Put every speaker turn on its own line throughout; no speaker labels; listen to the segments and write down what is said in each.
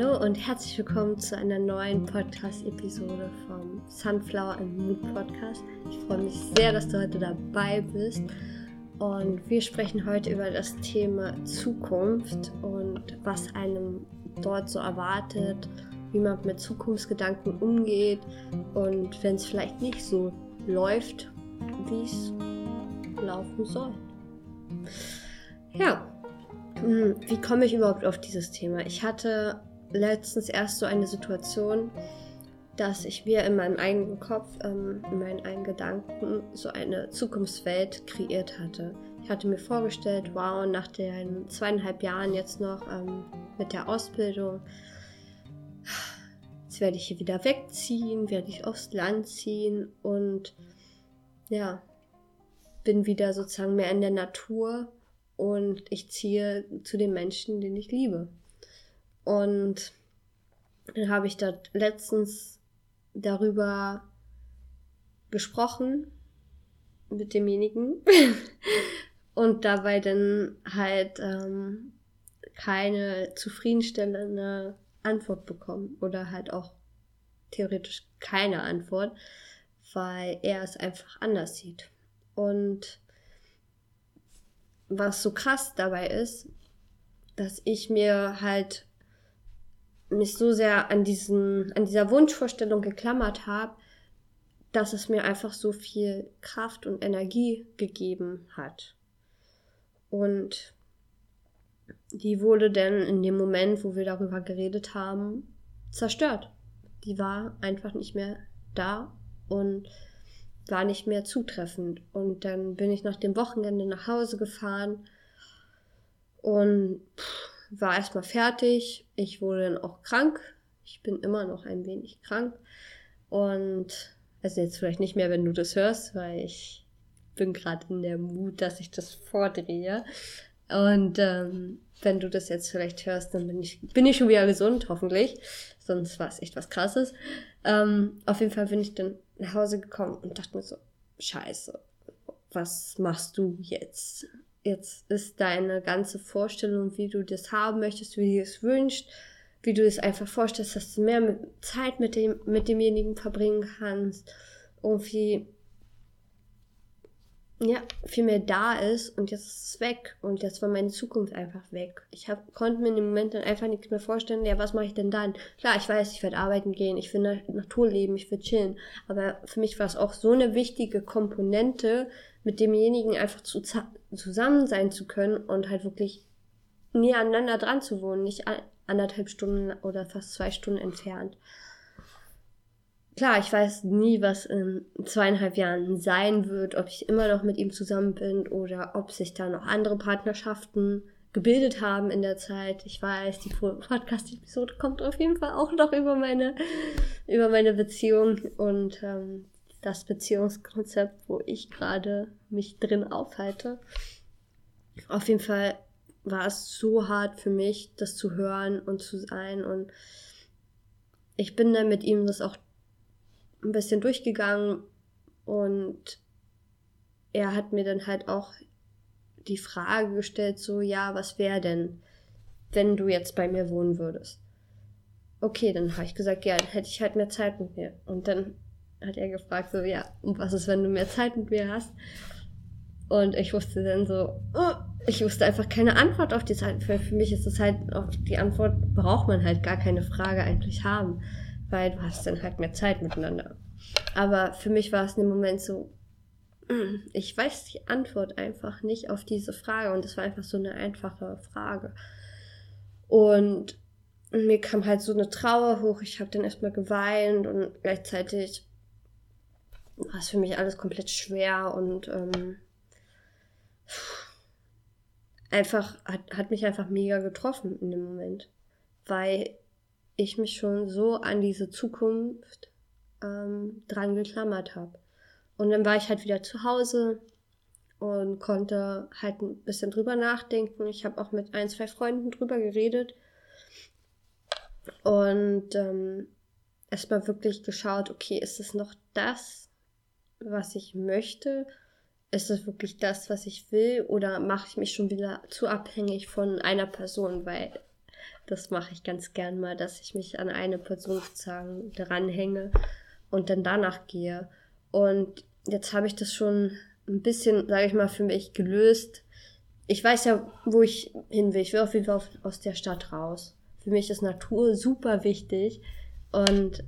Hallo und herzlich willkommen zu einer neuen Podcast-Episode vom Sunflower and Mood Podcast. Ich freue mich sehr, dass du heute dabei bist. Und wir sprechen heute über das Thema Zukunft und was einem dort so erwartet, wie man mit Zukunftsgedanken umgeht und wenn es vielleicht nicht so läuft, wie es laufen soll. Ja, hm, wie komme ich überhaupt auf dieses Thema? Ich hatte letztens erst so eine Situation, dass ich mir in meinem eigenen Kopf, ähm, in meinen eigenen Gedanken so eine Zukunftswelt kreiert hatte. Ich hatte mir vorgestellt, wow, nach den zweieinhalb Jahren jetzt noch ähm, mit der Ausbildung, jetzt werde ich hier wieder wegziehen, werde ich aufs Land ziehen und ja, bin wieder sozusagen mehr in der Natur und ich ziehe zu den Menschen, den ich liebe. Und dann habe ich dort letztens darüber gesprochen mit demjenigen und dabei dann halt ähm, keine zufriedenstellende Antwort bekommen oder halt auch theoretisch keine Antwort, weil er es einfach anders sieht. Und was so krass dabei ist, dass ich mir halt mich so sehr an diesen, an dieser Wunschvorstellung geklammert habe, dass es mir einfach so viel Kraft und Energie gegeben hat. Und die wurde dann in dem Moment, wo wir darüber geredet haben, zerstört. Die war einfach nicht mehr da und war nicht mehr zutreffend. Und dann bin ich nach dem Wochenende nach Hause gefahren und war erstmal fertig. Ich wurde dann auch krank. Ich bin immer noch ein wenig krank. Und also jetzt vielleicht nicht mehr, wenn du das hörst, weil ich bin gerade in der Mut, dass ich das vordrehe. Und ähm, wenn du das jetzt vielleicht hörst, dann bin ich, bin ich schon wieder gesund, hoffentlich. Sonst war es echt was krasses. Ähm, auf jeden Fall bin ich dann nach Hause gekommen und dachte mir so, scheiße, was machst du jetzt? Jetzt ist deine ganze Vorstellung, wie du das haben möchtest, wie du es wünschst, wie du es einfach vorstellst, dass du mehr Zeit mit dem, mit demjenigen verbringen kannst, irgendwie ja, viel mehr da ist und jetzt ist es weg und jetzt war meine Zukunft einfach weg. Ich hab, konnte mir in dem Moment dann einfach nichts mehr vorstellen, ja, was mache ich denn dann? Klar, ich weiß, ich werde arbeiten gehen, ich will Natur leben, ich will chillen, aber für mich war es auch so eine wichtige Komponente, mit demjenigen einfach zu, zusammen sein zu können und halt wirklich näher aneinander dran zu wohnen, nicht anderthalb Stunden oder fast zwei Stunden entfernt klar, ich weiß nie, was in zweieinhalb Jahren sein wird, ob ich immer noch mit ihm zusammen bin oder ob sich da noch andere Partnerschaften gebildet haben in der Zeit. Ich weiß, die Podcast-Episode kommt auf jeden Fall auch noch über meine, über meine Beziehung und ähm, das Beziehungskonzept, wo ich gerade mich drin aufhalte. Auf jeden Fall war es so hart für mich, das zu hören und zu sein und ich bin dann mit ihm das auch ein bisschen durchgegangen und er hat mir dann halt auch die Frage gestellt, so, ja, was wäre denn, wenn du jetzt bei mir wohnen würdest? Okay, dann habe ich gesagt, ja, dann hätte ich halt mehr Zeit mit mir. Und dann hat er gefragt, so, ja, und was ist, wenn du mehr Zeit mit mir hast? Und ich wusste dann so, oh, ich wusste einfach keine Antwort auf die Zeit. Für, für mich ist es halt, auf die Antwort braucht man halt gar keine Frage eigentlich haben weil du hast dann halt mehr Zeit miteinander. Aber für mich war es in dem Moment so, ich weiß die Antwort einfach nicht auf diese Frage und es war einfach so eine einfache Frage. Und mir kam halt so eine Trauer hoch, ich habe dann erstmal geweint und gleichzeitig war es für mich alles komplett schwer und ähm, einfach hat, hat mich einfach mega getroffen in dem Moment, weil ich mich schon so an diese Zukunft ähm, dran geklammert habe. Und dann war ich halt wieder zu Hause und konnte halt ein bisschen drüber nachdenken. Ich habe auch mit ein, zwei Freunden drüber geredet und ähm, erstmal wirklich geschaut, okay, ist es noch das, was ich möchte? Ist es wirklich das, was ich will? Oder mache ich mich schon wieder zu abhängig von einer Person? Weil Das mache ich ganz gern mal, dass ich mich an eine Person sozusagen dranhänge und dann danach gehe. Und jetzt habe ich das schon ein bisschen, sage ich mal, für mich gelöst. Ich weiß ja, wo ich hin will. Ich will auf jeden Fall aus der Stadt raus. Für mich ist Natur super wichtig. Und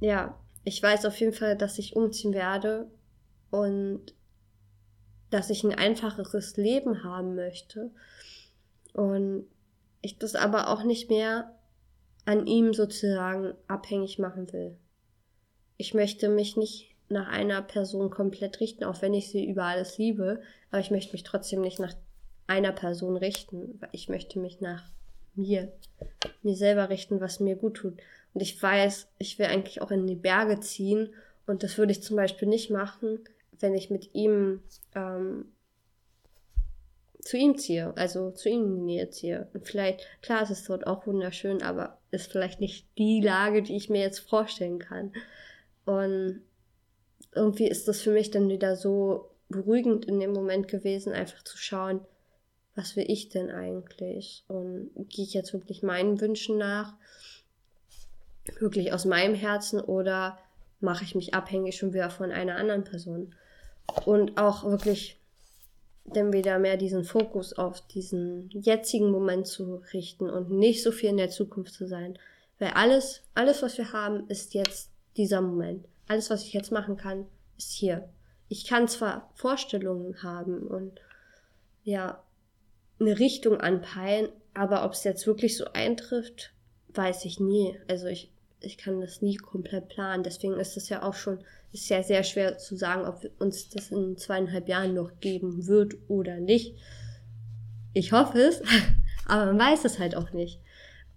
ja, ich weiß auf jeden Fall, dass ich umziehen werde und dass ich ein einfacheres Leben haben möchte. Und ich das aber auch nicht mehr an ihm sozusagen abhängig machen will. Ich möchte mich nicht nach einer Person komplett richten, auch wenn ich sie über alles liebe, aber ich möchte mich trotzdem nicht nach einer Person richten, ich möchte mich nach mir, mir selber richten, was mir gut tut. Und ich weiß, ich will eigentlich auch in die Berge ziehen und das würde ich zum Beispiel nicht machen, wenn ich mit ihm ähm, zu ihm ziehe, also zu ihm in die Nähe ziehe. Und vielleicht, klar, es ist dort auch wunderschön, aber ist vielleicht nicht die Lage, die ich mir jetzt vorstellen kann. Und irgendwie ist das für mich dann wieder so beruhigend in dem Moment gewesen, einfach zu schauen, was will ich denn eigentlich? Und gehe ich jetzt wirklich meinen Wünschen nach? Wirklich aus meinem Herzen oder mache ich mich abhängig schon wieder von einer anderen Person? Und auch wirklich dann wieder mehr diesen Fokus auf diesen jetzigen Moment zu richten und nicht so viel in der Zukunft zu sein. Weil alles, alles, was wir haben, ist jetzt dieser Moment. Alles, was ich jetzt machen kann, ist hier. Ich kann zwar Vorstellungen haben und ja, eine Richtung anpeilen, aber ob es jetzt wirklich so eintrifft, weiß ich nie. Also ich, ich kann das nie komplett planen. Deswegen ist es ja auch schon ist sehr schwer zu sagen, ob uns das in zweieinhalb Jahren noch geben wird oder nicht. Ich hoffe es, aber man weiß es halt auch nicht.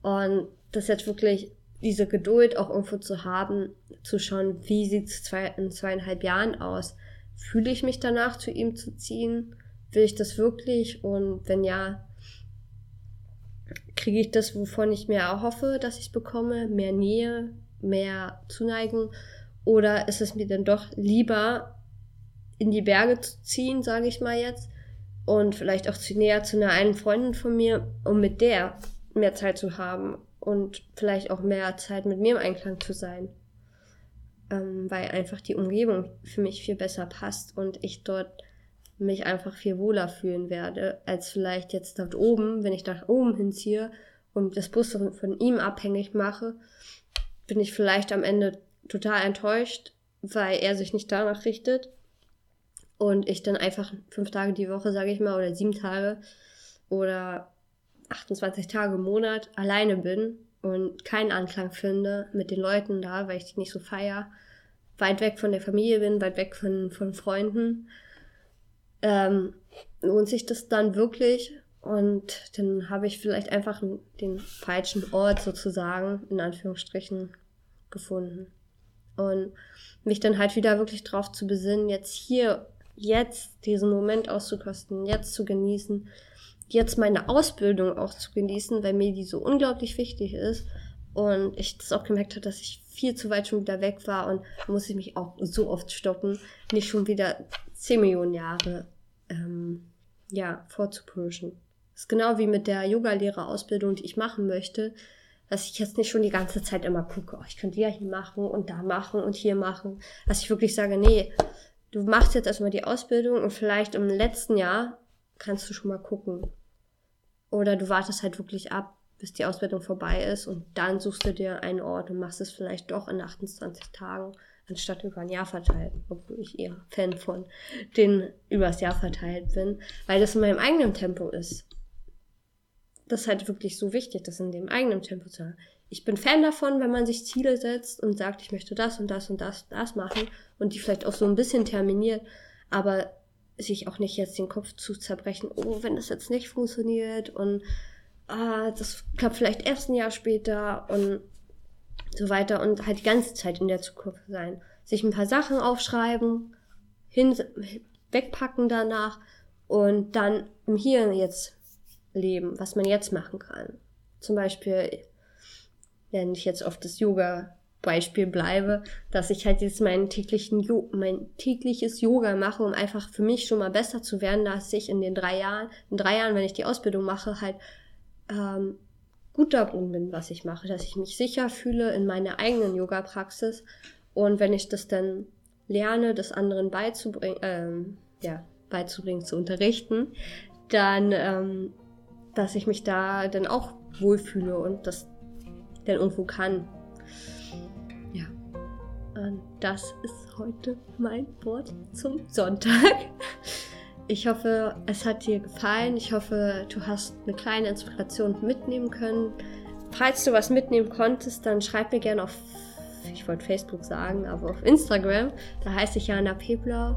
Und das jetzt wirklich diese Geduld auch irgendwo zu haben, zu schauen, wie sieht es zwei, in zweieinhalb Jahren aus? Fühle ich mich danach, zu ihm zu ziehen? Will ich das wirklich? Und wenn ja, kriege ich das, wovon ich mir erhoffe, dass ich es bekomme? Mehr Nähe, mehr Zuneigung? Oder ist es mir dann doch lieber, in die Berge zu ziehen, sage ich mal jetzt, und vielleicht auch zu näher zu einer einen Freundin von mir, um mit der mehr Zeit zu haben und vielleicht auch mehr Zeit mit mir im Einklang zu sein. Ähm, weil einfach die Umgebung für mich viel besser passt und ich dort mich einfach viel wohler fühlen werde, als vielleicht jetzt dort oben, wenn ich nach oben hinziehe und das Bus von ihm abhängig mache, bin ich vielleicht am Ende total enttäuscht, weil er sich nicht danach richtet und ich dann einfach fünf Tage die Woche, sage ich mal, oder sieben Tage oder 28 Tage im Monat alleine bin und keinen Anklang finde mit den Leuten da, weil ich die nicht so feier, weit weg von der Familie bin, weit weg von, von Freunden, ähm, lohnt sich das dann wirklich? Und dann habe ich vielleicht einfach den falschen Ort sozusagen, in Anführungsstrichen, gefunden. Und mich dann halt wieder wirklich drauf zu besinnen, jetzt hier, jetzt diesen Moment auszukosten, jetzt zu genießen, jetzt meine Ausbildung auch zu genießen, weil mir die so unglaublich wichtig ist. Und ich das auch gemerkt habe, dass ich viel zu weit schon wieder weg war und muss ich mich auch so oft stoppen, nicht schon wieder 10 Millionen Jahre ja, vorzupushen. Das ist genau wie mit der Yogalehrerausbildung, die ich machen möchte dass ich jetzt nicht schon die ganze Zeit immer gucke, oh, ich könnte ja hier machen und da machen und hier machen. Dass ich wirklich sage, nee, du machst jetzt erstmal die Ausbildung und vielleicht im letzten Jahr kannst du schon mal gucken. Oder du wartest halt wirklich ab, bis die Ausbildung vorbei ist und dann suchst du dir einen Ort und machst es vielleicht doch in 28 Tagen, anstatt über ein Jahr verteilt, obwohl ich eher Fan von den übers Jahr verteilt bin, weil das in meinem eigenen Tempo ist das ist halt wirklich so wichtig, das in dem eigenen Tempo zu haben. Ich bin Fan davon, wenn man sich Ziele setzt und sagt, ich möchte das und das und das, das machen und die vielleicht auch so ein bisschen terminiert, aber sich auch nicht jetzt den Kopf zu zerbrechen, oh, wenn das jetzt nicht funktioniert und ah, das klappt vielleicht erst ein Jahr später und so weiter und halt die ganze Zeit in der Zukunft sein. Sich ein paar Sachen aufschreiben, hin, wegpacken danach und dann im Hier und Jetzt leben, was man jetzt machen kann. Zum Beispiel, wenn ich jetzt auf das Yoga-Beispiel bleibe, dass ich halt jetzt meinen täglichen jo mein tägliches Yoga mache, um einfach für mich schon mal besser zu werden, dass ich in den drei Jahren, in drei Jahren, wenn ich die Ausbildung mache, halt ähm, gut darin bin, was ich mache, dass ich mich sicher fühle in meiner eigenen Yoga-Praxis und wenn ich das dann lerne, das anderen beizubringen, ähm, ja, beizubringen, zu unterrichten, dann, ähm, dass ich mich da dann auch wohlfühle und das dann irgendwo kann. Ja. Und das ist heute mein Wort zum Sonntag. Ich hoffe, es hat dir gefallen. Ich hoffe, du hast eine kleine Inspiration mitnehmen können. Falls du was mitnehmen konntest, dann schreib mir gerne auf, ich wollte Facebook sagen, aber auf Instagram. Da heiße ich Jana Peblau.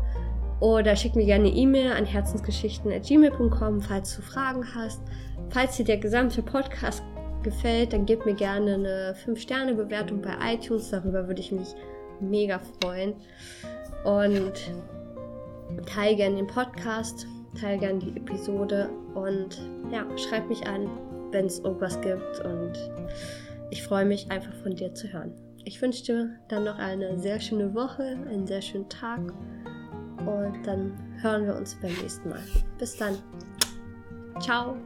Oder schick mir gerne eine E-Mail an herzensgeschichten.gmail.com, falls du Fragen hast. Falls dir der gesamte Podcast gefällt, dann gib mir gerne eine 5-Sterne-Bewertung bei iTunes. Darüber würde ich mich mega freuen. Und teile gerne den Podcast, teile gerne die Episode und ja, schreib mich an, wenn es irgendwas gibt und ich freue mich einfach von dir zu hören. Ich wünsche dir dann noch eine sehr schöne Woche, einen sehr schönen Tag und dann hören wir uns beim nächsten Mal. Bis dann. Ciao.